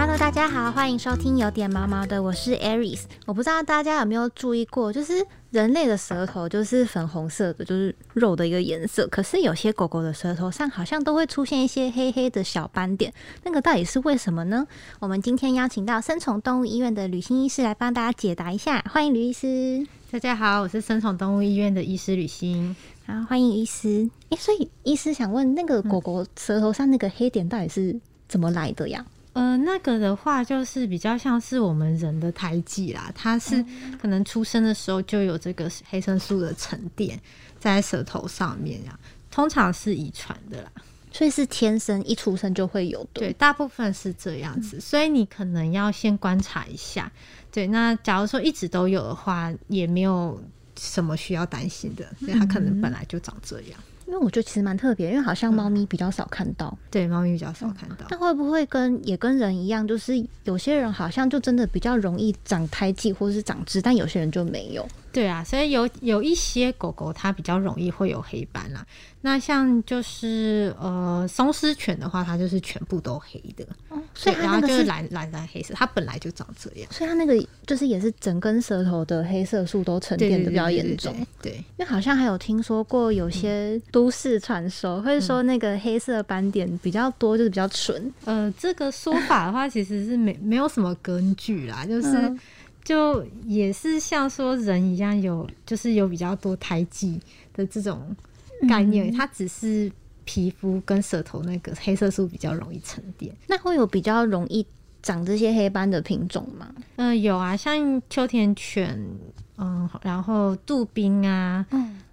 Hello，大家好，欢迎收听有点毛毛的，我是 Aries。我不知道大家有没有注意过，就是人类的舌头就是粉红色的，就是肉的一个颜色。可是有些狗狗的舌头上好像都会出现一些黑黑的小斑点，那个到底是为什么呢？我们今天邀请到生宠动物医院的吕欣医师来帮大家解答一下。欢迎吕医师。大家好，我是生宠动物医院的医师吕欣。好，欢迎医师。诶，所以医师想问，那个狗狗舌头上那个黑点到底是怎么来的呀？呃，那个的话就是比较像是我们人的胎记啦，它是可能出生的时候就有这个黑色素的沉淀在舌头上面呀，通常是遗传的啦，所以是天生一出生就会有的。对，大部分是这样子，所以你可能要先观察一下。对，那假如说一直都有的话，也没有什么需要担心的，因为它可能本来就长这样。因为我觉得其实蛮特别，因为好像猫咪比较少看到，对，猫咪比较少看到。那会不会跟也跟人一样，就是有些人好像就真的比较容易长胎记或者是长痣，但有些人就没有。对啊，所以有有一些狗狗它比较容易会有黑斑啦。那像就是呃松狮犬的话，它就是全部都黑的，所以然后就是蓝蓝蓝黑色，它本来就长这样。所以它那个就是也是整根舌头的黑色素都沉淀的比较严重。对，因为好像还有听说过有些都市传说，会说那个黑色斑点比较多，就是比较纯。呃，这个说法的话，其实是没没有什么根据啦，就是。就也是像说人一样有，就是有比较多胎记的这种概念，它只是皮肤跟舌头那个黑色素比较容易沉淀。那会有比较容易长这些黑斑的品种吗？嗯，有啊，像秋田犬，嗯，然后杜宾啊，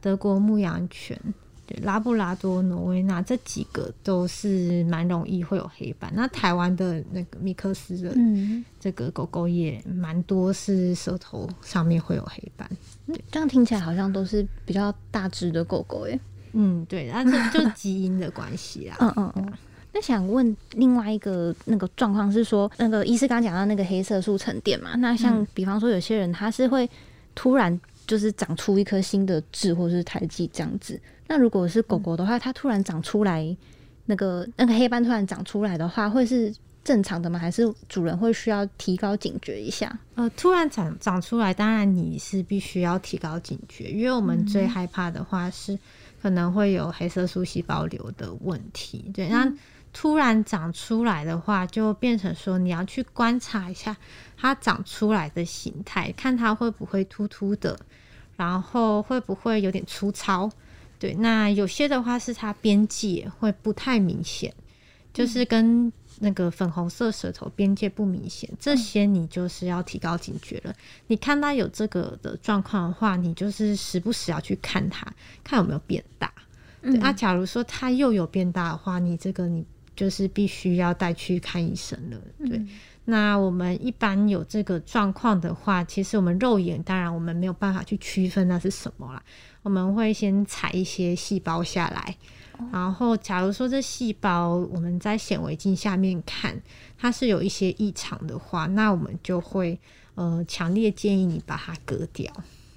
德国牧羊犬。对，拉布拉多、挪威那这几个都是蛮容易会有黑斑。那台湾的那个米克斯的这个狗狗也蛮多，是舌头上面会有黑斑。对，这样听起来好像都是比较大只的狗狗耶。嗯，对，那这就基因的关系啊。嗯嗯嗯。那想问另外一个那个状况是说，那个医师刚刚讲到那个黑色素沉淀嘛？那像比方说有些人他是会突然就是长出一颗新的痣或者是胎记这样子。那如果是狗狗的话，它突然长出来，那个那个黑斑突然长出来的话，会是正常的吗？还是主人会需要提高警觉一下？呃，突然长长出来，当然你是必须要提高警觉，因为我们最害怕的话是可能会有黑色素细胞瘤的问题。对，那突然长出来的话，就变成说你要去观察一下它长出来的形态，看它会不会突突的，然后会不会有点粗糙。对，那有些的话是它边界会不太明显，就是跟那个粉红色舌头边界不明显，这些你就是要提高警觉了。你看它有这个的状况的话，你就是时不时要去看它，看有没有变大。那假如说它又有变大的话，你这个你就是必须要带去看医生了。对，那我们一般有这个状况的话，其实我们肉眼当然我们没有办法去区分那是什么啦。我们会先采一些细胞下来，然后假如说这细胞我们在显微镜下面看，它是有一些异常的话，那我们就会呃强烈建议你把它割掉，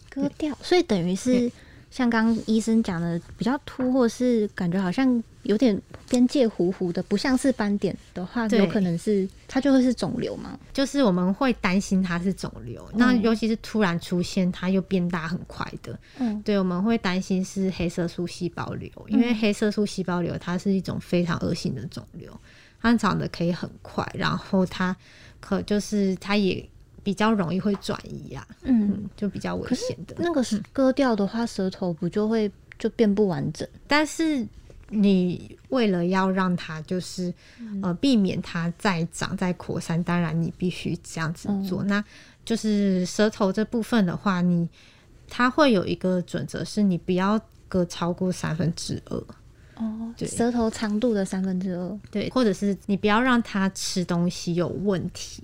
割掉。所以等于是。像刚医生讲的比较凸，或是感觉好像有点边界糊糊的，不像是斑点的话，有可能是它就会是肿瘤嘛？就是我们会担心它是肿瘤，那尤其是突然出现它又变大很快的，嗯，对，我们会担心是黑色素细胞瘤，因为黑色素细胞瘤它是一种非常恶性的肿瘤，它长得可以很快，然后它可就是它也。比较容易会转移啊，嗯，就比较危险的。那个是割掉的话，舌头不就会就变不完整？但是你为了要让它就是呃避免它再长再扩散，当然你必须这样子做。那就是舌头这部分的话，你它会有一个准则，是你不要割超过三分之二。哦，对，舌头长度的三分之二，对，或者是你不要让它吃东西有问题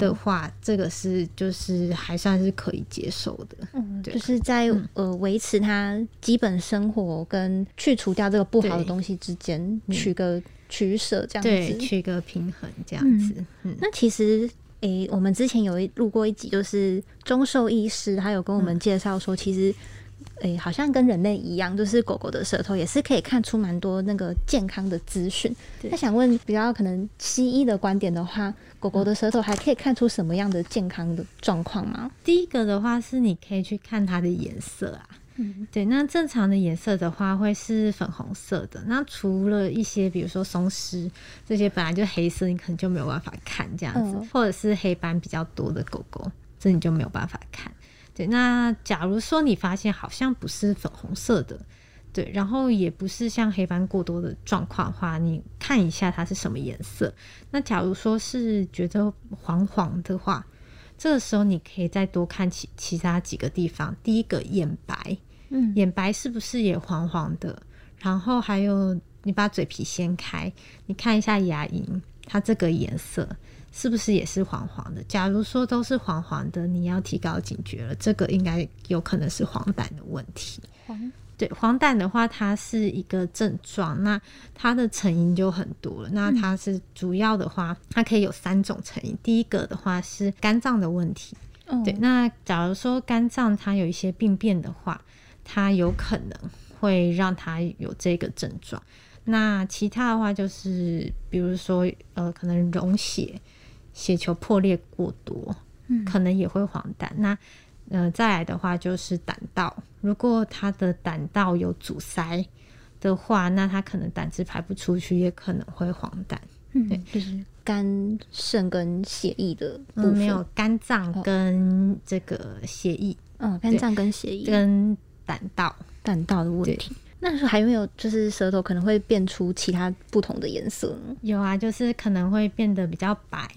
的话，这个是就是还算是可以接受的，嗯，就是在呃维持它基本生活跟去除掉这个不好的东西之间取个取舍，这样子，取个平衡这样子。嗯。那其实，诶，我们之前有一录过一集，就是中兽医师，他有跟我们介绍说，其实。诶、好像跟人类一样，就是狗狗的舌头也是可以看出蛮多那个健康的资讯。对那想问，比较可能西医的观点的话，狗狗的舌头还可以看出什么样的健康的状况吗？第一个的话是你可以去看它的颜色啊，嗯，对，那正常的颜色的话会是粉红色的。那除了一些比如说松狮这些本来就黑色，你可能就没有办法看这样子，嗯或者是黑斑比较多的狗狗，这你就没有办法看。对，那假如说你发现好像不是粉红色的，对，然后也不是像黑斑过多的状况的话，你看一下它是什么颜色。那假如说是觉得黄黄的话，这个时候你可以再多看其其他几个地方。第一个眼白，嗯眼白是不是也黄黄的？然后还有你把嘴皮掀开，你看一下牙龈，它这个颜色是不是也是黄黄的？假如说都是黄黄的，你要提高警觉了，这个应该有可能是黄疸的问题。黄对黄疸的话，它是一个症状，那它的成因就很多了。那它是主要的话，它可以有三种成因。第一个的话是肝脏的问题，哦对。那假如说肝脏它有一些病变的话，它有可能会让它有这个症状。那其他的话就是，比如说呃，可能溶血、血球破裂过多，嗯可能也会黄疸。那呃，再来的话就是胆道，如果他的胆道有阻塞的话，那他可能胆汁排不出去，也可能会黄疸。嗯，就是肝、肾跟血液的部嗯，分，没有肝脏跟这个血液嗯，肝脏跟血液跟胆道。胆道的问题。那时候还有没有就是舌头可能会变出其他不同的颜色呢？有啊，就是可能会变得比较白，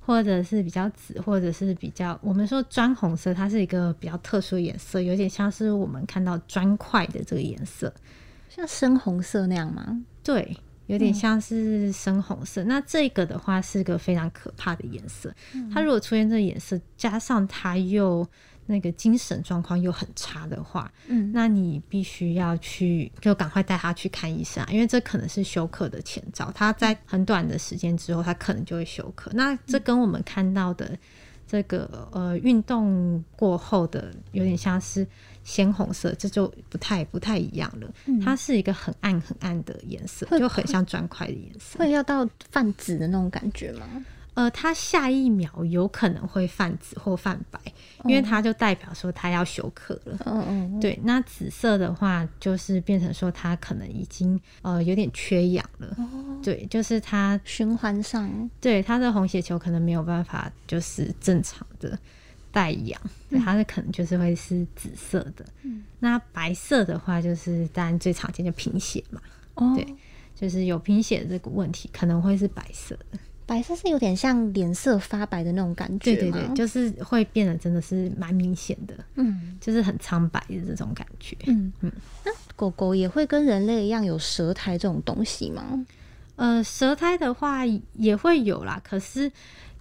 或者是比较紫，或者是比较我们说砖红色，它是一个比较特殊的颜色，有点像是我们看到砖块的这个颜色。像深红色那样吗？对，有点像是深红色。那这个的话是个非常可怕的颜色。它如果出现这个颜色，加上它又那个精神状况又很差的话，嗯，那你必须要去就赶快带他去看医生、啊，因为这可能是休克的前兆。他在很短的时间之后，他可能就会休克。那这跟我们看到的这个呃运动过后的有点像是鲜红色，这就不太不太一样了。它是一个很暗很暗的颜色，就很像砖块的颜色。会要到泛紫的那种感觉吗？呃，它下一秒有可能会泛紫或泛白，因为它就代表说它要休克了。嗯嗯，对，那紫色的话就是变成说它可能已经呃有点缺氧了。对，就是它循环上，对它的红血球可能没有办法就是正常的带氧，对，它的可能就是会是紫色的。嗯那白色的话就是当然最常见的贫血嘛，哦，对就是有贫血的这个问题可能会是白色的。白色是有点像脸色发白的那种感觉对对对，就是会变得真的是蛮明显的，嗯就是很苍白的这种感觉。嗯嗯那狗狗也会跟人类一样有舌苔这种东西吗？呃，舌苔的话也会有啦，可是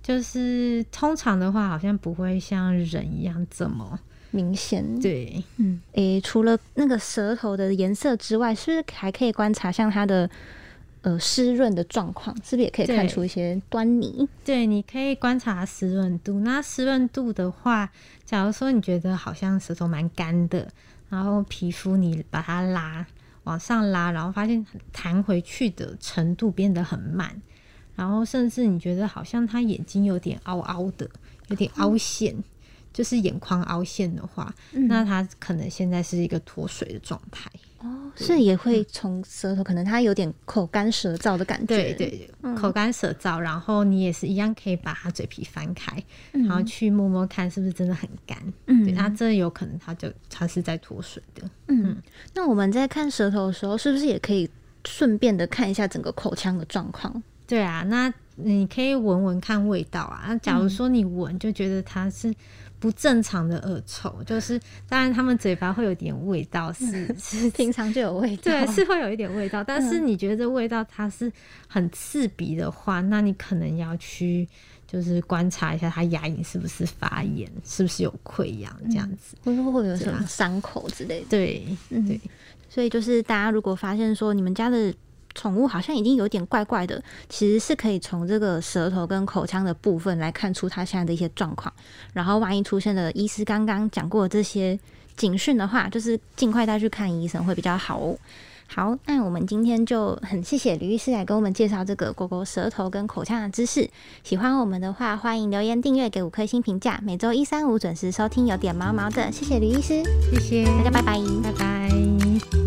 就是通常的话，好像不会像人一样这么明显，，对。嗯，诶、除了那个舌头的颜色之外，是不是还可以观察像它的呃湿润的状况？是不是也可以看出一些端倪？对，你可以观察湿润度。那湿润度的话，假如说你觉得好像舌头蛮干的，然后皮肤你把它拉往上拉，然后发现弹回去的程度变得很慢，然后甚至你觉得好像他眼睛有点凹凹的，有点凹陷，就是眼眶凹陷的话，嗯那它可能现在是一个脱水的状态。哦，是也会从舌头，可能它有点口干舌燥的感觉。对对，口干舌燥，然后你也是一样可以把它嘴皮翻开，然后去摸摸看是不是真的很干。嗯对，那这有可能它就它是在脱水的。嗯，那我们在看舌头的时候，是不是也可以顺便的看一下整个口腔的状况？对啊，那你可以闻闻看味道啊。那假如说你闻就觉得它是不正常的恶臭，就是当然他们嘴巴会有点味道，是是平常就有味道，对，是会有一点味道，但是你觉得这味道它是很刺鼻的话，那你可能要去就是观察一下他牙龈是不是发炎，是不是有溃疡这样子。会不会有什么伤口之类的？对嗯对，所以就是大家如果发现说你们家的宠物好像已经有点怪怪的，其实是可以从这个舌头跟口腔的部分来看出它现在的一些状况。然后万一出现了医师刚刚讲过的这些警讯的话，就是尽快带去看医生会比较好哦。好，那我们今天就很谢谢吕医师来给我们介绍这个狗狗舌头跟口腔的知识。喜欢我们的话，欢迎留言订阅，给五颗星评价。每周一、三、五准时收听，有点毛毛的。谢谢吕医师，谢谢大家，拜拜。拜拜。